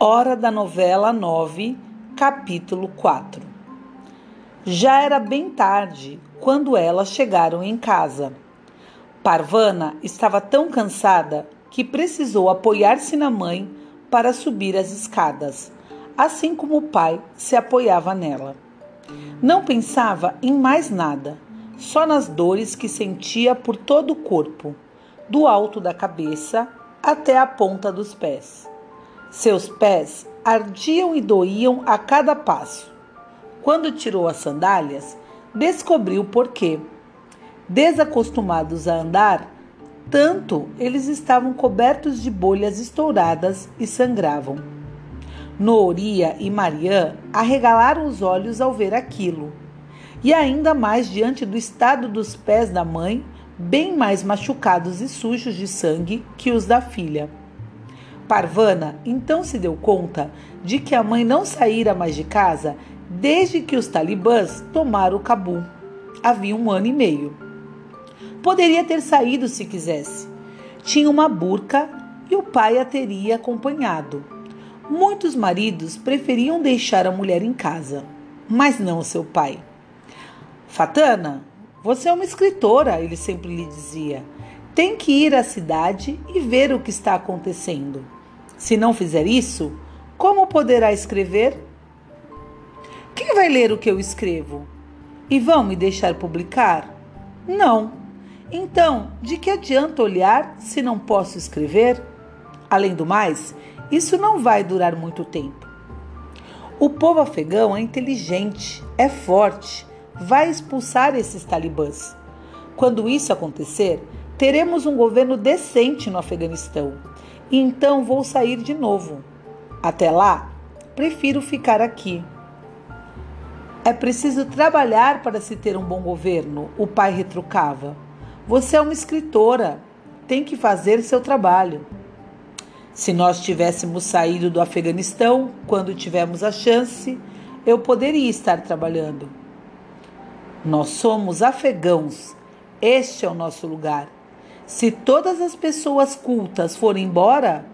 Hora da novela 9, capítulo 4 Já era bem tarde quando elas chegaram em casa. Parvana estava tão cansada que precisou apoiar-se na mãe para subir as escadas, assim como o pai se apoiava nela. Não pensava em mais nada, só nas dores que sentia por todo o corpo, do alto da cabeça até a ponta dos pés. Seus pés ardiam e doíam a cada passo. Quando tirou as sandálias, descobriu por quê. Desacostumados a andar, tanto eles estavam cobertos de bolhas estouradas e sangravam. Nooria e Mariã arregalaram os olhos ao ver aquilo, e ainda mais diante do estado dos pés da mãe, bem mais machucados e sujos de sangue que os da filha. Parvana então se deu conta de que a mãe não saíra mais de casa desde que os talibãs tomaram o Cabu. Havia um ano e meio. Poderia ter saído se quisesse. Tinha uma burca e o pai a teria acompanhado. Muitos maridos preferiam deixar a mulher em casa, mas não seu pai. Fatana, você é uma escritora, ele sempre lhe dizia. Tem que ir à cidade e ver o que está acontecendo. Se não fizer isso, como poderá escrever? Quem vai ler o que eu escrevo? E vão me deixar publicar? Não. Então, de que adianta olhar se não posso escrever? Além do mais, isso não vai durar muito tempo. O povo afegão é inteligente, é forte, vai expulsar esses talibãs. Quando isso acontecer, teremos um governo decente no Afeganistão e então vou sair de novo. Até lá, prefiro ficar aqui. É preciso trabalhar para se ter um bom governo, o pai retrucava. Você é uma escritora, tem que fazer seu trabalho. Se nós tivéssemos saído do Afeganistão quando tivemos a chance, eu poderia estar trabalhando. Nós somos afegãos, este é o nosso lugar. Se todas as pessoas cultas forem embora,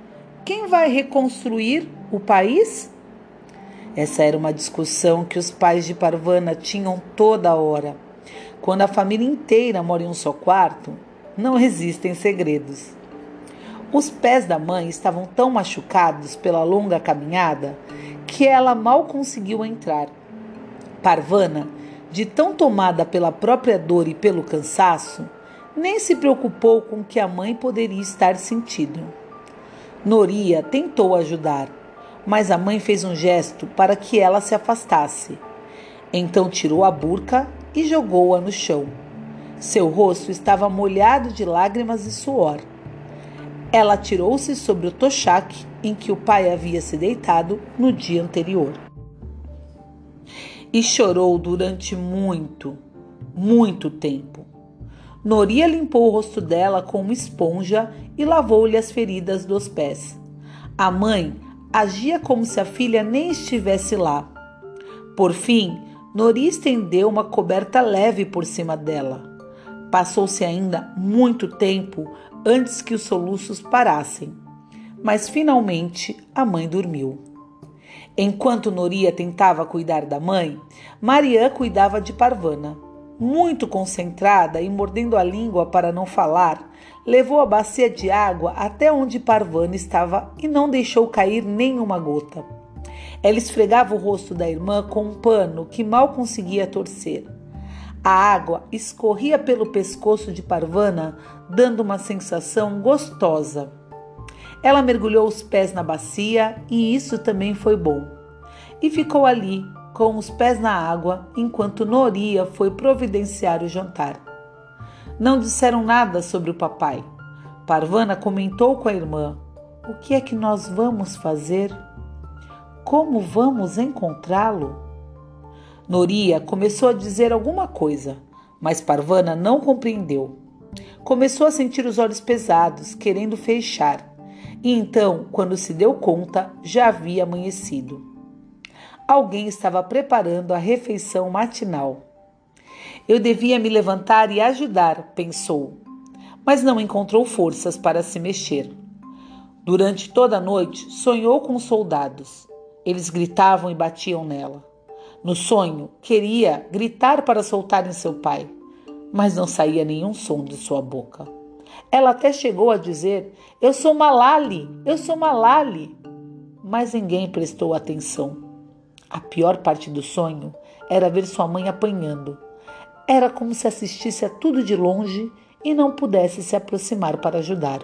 quem vai reconstruir o país? Essa era uma discussão que os pais de Parvana tinham toda hora. Quando a família inteira mora em um só quarto, não existem segredos. Os pés da mãe estavam tão machucados pela longa caminhada que ela mal conseguiu entrar. Parvana, de tão tomada pela própria dor e pelo cansaço, nem se preocupou com o que a mãe poderia estar sentindo. Noria tentou ajudar, mas a mãe fez um gesto para que ela se afastasse. Então tirou a burca e jogou-a no chão. Seu rosto estava molhado de lágrimas e suor. Ela tirou-se sobre o tochaque em que o pai havia se deitado no dia anterior. E chorou durante muito, muito tempo. Noria limpou o rosto dela com uma esponja e lavou-lhe as feridas dos pés. A mãe agia como se a filha nem estivesse lá. Por fim, Noria estendeu uma coberta leve por cima dela. Passou-se ainda muito tempo antes que os soluços parassem, mas finalmente a mãe dormiu. Enquanto Noria tentava cuidar da mãe, Mariã cuidava de Parvana. Muito concentrada e mordendo a língua para não falar, levou a bacia de água até onde Parvana estava e não deixou cair nenhuma gota. Ela esfregava o rosto da irmã com um pano que mal conseguia torcer. A água escorria pelo pescoço de Parvana, dando uma sensação gostosa. Ela mergulhou os pés na bacia e isso também foi bom. E ficou ali, com os pés na água enquanto Noria foi providenciar o jantar. Não disseram nada sobre o papai. Parvana comentou com a irmã: O que é que nós vamos fazer? Como vamos encontrá-lo? Noria começou a dizer alguma coisa, mas Parvana não compreendeu. Começou a sentir os olhos pesados, querendo fechar. E então, quando se deu conta, já havia amanhecido. Alguém estava preparando a refeição matinal. Eu devia me levantar e ajudar, pensou, mas não encontrou forças para se mexer. Durante toda a noite, sonhou com soldados. Eles gritavam e batiam nela. No sonho, queria gritar para soltarem seu pai, mas não saía nenhum som de sua boca. Ela até chegou a dizer: Eu sou Malali, eu sou Malali. Mas ninguém prestou atenção. A pior parte do sonho era ver sua mãe apanhando. Era como se assistisse a tudo de longe e não pudesse se aproximar para ajudar.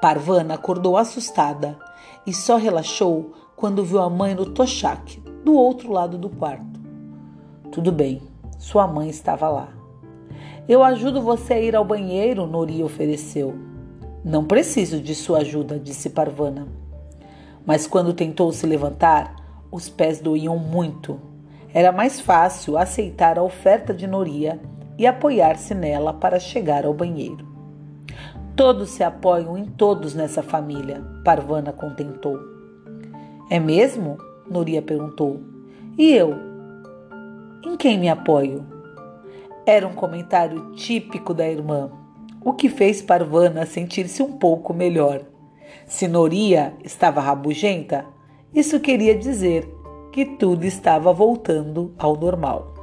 Parvana acordou assustada e só relaxou quando viu a mãe no tochaque, do outro lado do quarto. Tudo bem, sua mãe estava lá. Eu ajudo você a ir ao banheiro, Nori ofereceu. Não preciso de sua ajuda, disse Parvana. Mas quando tentou se levantar, os pés doíam muito. Era mais fácil aceitar a oferta de Noria e apoiar-se nela para chegar ao banheiro. Todos se apoiam em todos nessa família, Parvana contentou. É mesmo? Noria perguntou. E eu? Em quem me apoio? Era um comentário típico da irmã, o que fez Parvana sentir-se um pouco melhor. Se Noria estava rabugenta, isso queria dizer que tudo estava voltando ao normal.